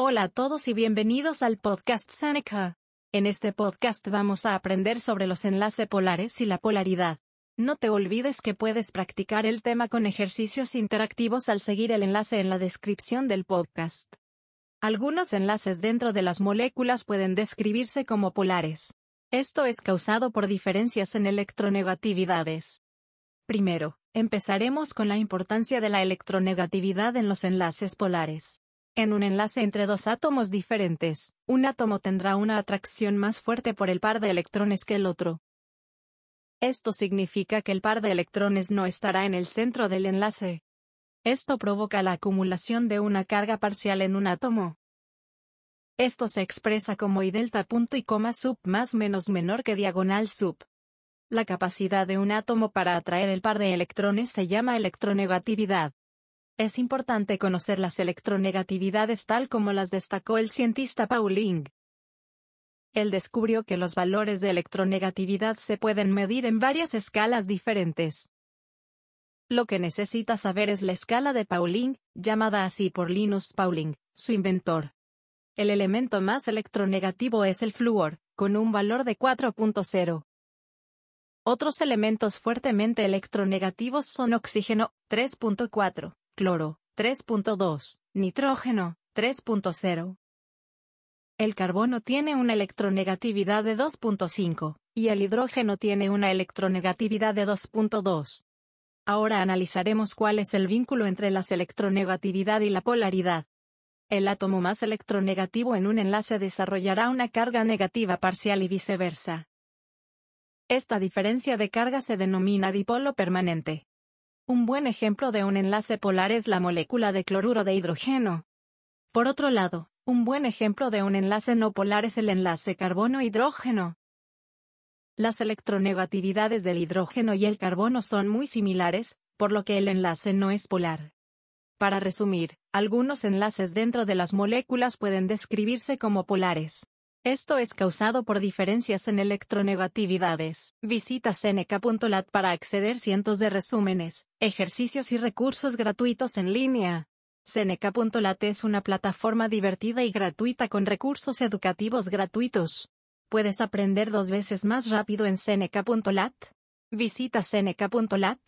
Hola a todos y bienvenidos al podcast Seneca. En este podcast vamos a aprender sobre los enlaces polares y la polaridad. No te olvides que puedes practicar el tema con ejercicios interactivos al seguir el enlace en la descripción del podcast. Algunos enlaces dentro de las moléculas pueden describirse como polares. Esto es causado por diferencias en electronegatividades. Primero, empezaremos con la importancia de la electronegatividad en los enlaces polares. En un enlace entre dos átomos diferentes, un átomo tendrá una atracción más fuerte por el par de electrones que el otro. Esto significa que el par de electrones no estará en el centro del enlace. Esto provoca la acumulación de una carga parcial en un átomo. Esto se expresa como I delta punto y coma sub más menos menor que diagonal sub. La capacidad de un átomo para atraer el par de electrones se llama electronegatividad. Es importante conocer las electronegatividades tal como las destacó el cientista Pauling. Él descubrió que los valores de electronegatividad se pueden medir en varias escalas diferentes. Lo que necesita saber es la escala de Pauling, llamada así por Linus Pauling, su inventor. El elemento más electronegativo es el flúor, con un valor de 4.0. Otros elementos fuertemente electronegativos son oxígeno, 3.4, cloro, 3.2, nitrógeno, 3.0. El carbono tiene una electronegatividad de 2.5, y el hidrógeno tiene una electronegatividad de 2.2. Ahora analizaremos cuál es el vínculo entre la electronegatividad y la polaridad. El átomo más electronegativo en un enlace desarrollará una carga negativa parcial y viceversa. Esta diferencia de carga se denomina dipolo permanente. Un buen ejemplo de un enlace polar es la molécula de cloruro de hidrógeno. Por otro lado, un buen ejemplo de un enlace no polar es el enlace carbono-hidrógeno. Las electronegatividades del hidrógeno y el carbono son muy similares, por lo que el enlace no es polar. Para resumir, algunos enlaces dentro de las moléculas pueden describirse como polares. Esto es causado por diferencias en electronegatividades. Visita seneca.lat para acceder cientos de resúmenes, ejercicios y recursos gratuitos en línea. Seneca.lat es una plataforma divertida y gratuita con recursos educativos gratuitos. ¿Puedes aprender dos veces más rápido en seneca.lat? Visita seneca.lat.